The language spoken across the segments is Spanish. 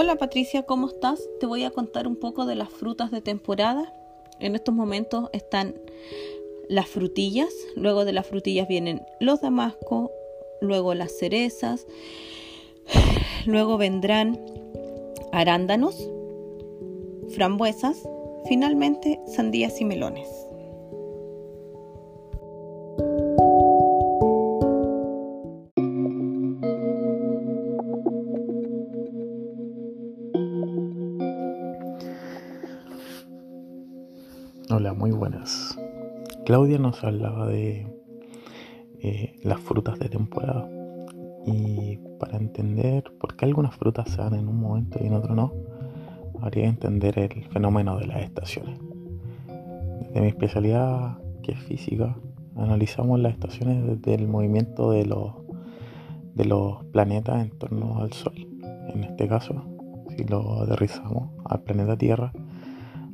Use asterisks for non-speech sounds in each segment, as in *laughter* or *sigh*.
Hola Patricia, ¿cómo estás? Te voy a contar un poco de las frutas de temporada. En estos momentos están las frutillas, luego de las frutillas vienen los damascos, luego las cerezas, *sighs* luego vendrán arándanos, frambuesas, finalmente sandías y melones. Hola, muy buenas. Claudia nos hablaba de eh, las frutas de temporada y para entender por qué algunas frutas se dan en un momento y en otro no, habría que entender el fenómeno de las estaciones. Desde mi especialidad, que es física, analizamos las estaciones desde el movimiento de los, de los planetas en torno al Sol. En este caso, si lo aterrizamos al planeta Tierra,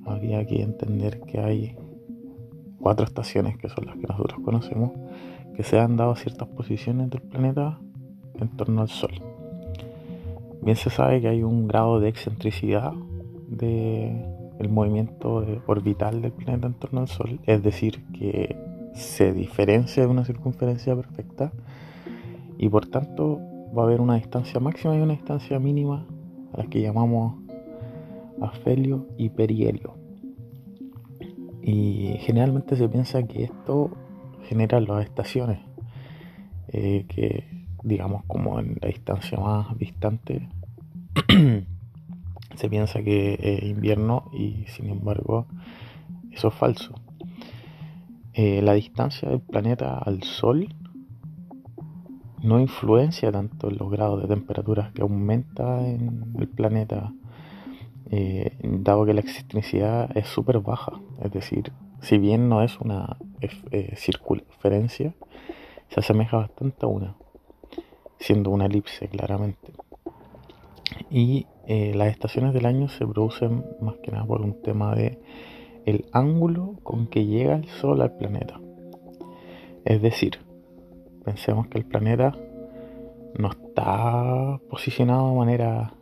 habría que entender que hay cuatro estaciones que son las que nosotros conocemos que se han dado ciertas posiciones del planeta en torno al Sol. Bien se sabe que hay un grado de excentricidad del movimiento orbital del planeta en torno al Sol, es decir, que se diferencia de una circunferencia perfecta y por tanto va a haber una distancia máxima y una distancia mínima a la que llamamos afelio y perihelio. Y generalmente se piensa que esto genera las estaciones, eh, que digamos como en la distancia más distante *clears throat* se piensa que es invierno y sin embargo eso es falso. Eh, la distancia del planeta al Sol no influencia tanto en los grados de temperatura que aumenta en el planeta eh, dado que la excentricidad es súper baja, es decir, si bien no es una eh, circunferencia, se asemeja bastante a una, siendo una elipse claramente. Y eh, las estaciones del año se producen más que nada por un tema de el ángulo con que llega el Sol al planeta. Es decir, pensemos que el planeta no está posicionado de manera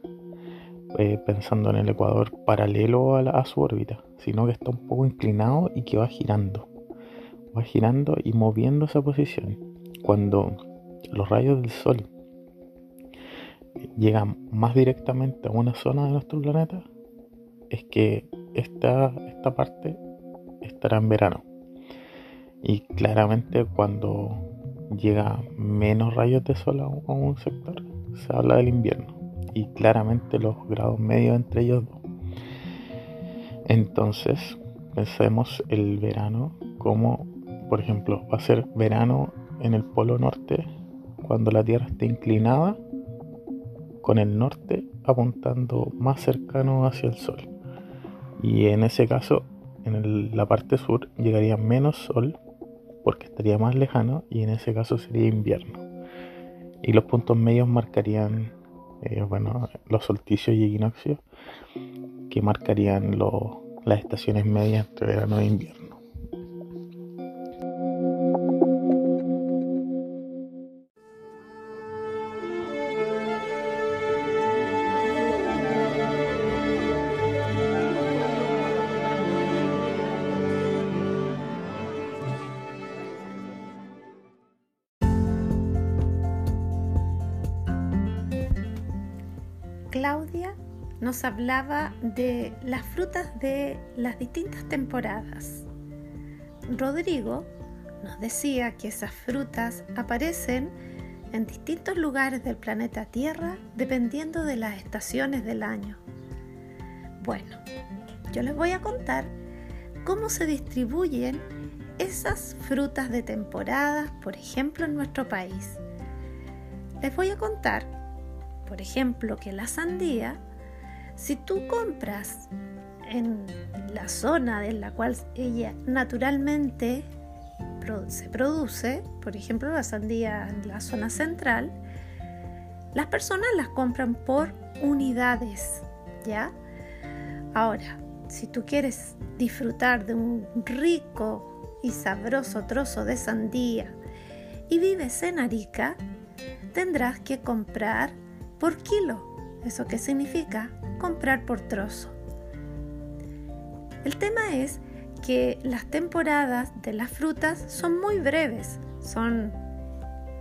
eh, pensando en el ecuador paralelo a, su órbita, sino que está un poco inclinado y que va girando. Va girando y moviendo esa posición. Cuando los rayos del Sol llegan más directamente a una zona de nuestro planeta, es que esta, esta parte estará en verano. Y claramente cuando llega menos rayos de sol a un sector, se habla del invierno y claramente los grados medios entre ellos dos. Entonces, pensemos el verano como, por ejemplo, va a ser verano en el polo norte cuando la Tierra esté inclinada con el norte apuntando más cercano hacia el Sol. Y en ese caso, en la parte sur llegaría menos sol porque estaría más lejano y en ese caso sería invierno. Y los puntos medios marcarían eh, bueno, los solsticios y equinoccios que marcarían las estaciones medias entre verano e invierno. Nos hablaba de las frutas de las distintas temporadas. Rodrigo nos decía que esas frutas aparecen en distintos lugares del planeta Tierra dependiendo de las estaciones del año. Bueno, yo les voy a contar cómo se distribuyen esas frutas de temporada, por ejemplo, en nuestro país. Les voy a contar por ejemplo, que la sandía, si tú compras en la zona en la cual ella naturalmente se produce, por ejemplo la sandía en la zona central, las personas las compran por unidades, ¿ya? Ahora, si tú quieres disfrutar de un rico y sabroso trozo de sandía y vives en Arica, tendrás que comprar por kilo. ¿Eso qué significa? Comprar por trozo. El tema es que las temporadas de las frutas son muy breves, son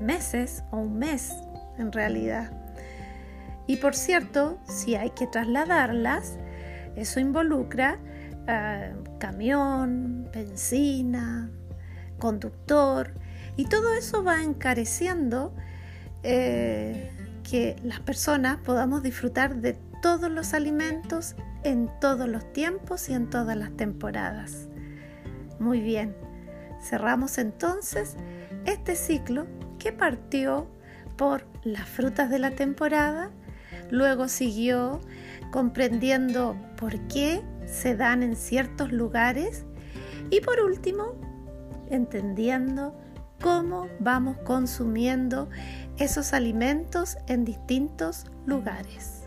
meses o un mes en realidad. Y por cierto, si hay que trasladarlas, eso involucra eh, camión, benzina, conductor, y todo eso va encareciendo eh, que las personas podamos disfrutar de todos los alimentos en todos los tiempos y en todas las temporadas. Muy bien, cerramos entonces este ciclo que partió por las frutas de la temporada, luego siguió comprendiendo por qué se dan en ciertos lugares y por último entendiendo cómo vamos consumiendo esos alimentos en distintos lugares.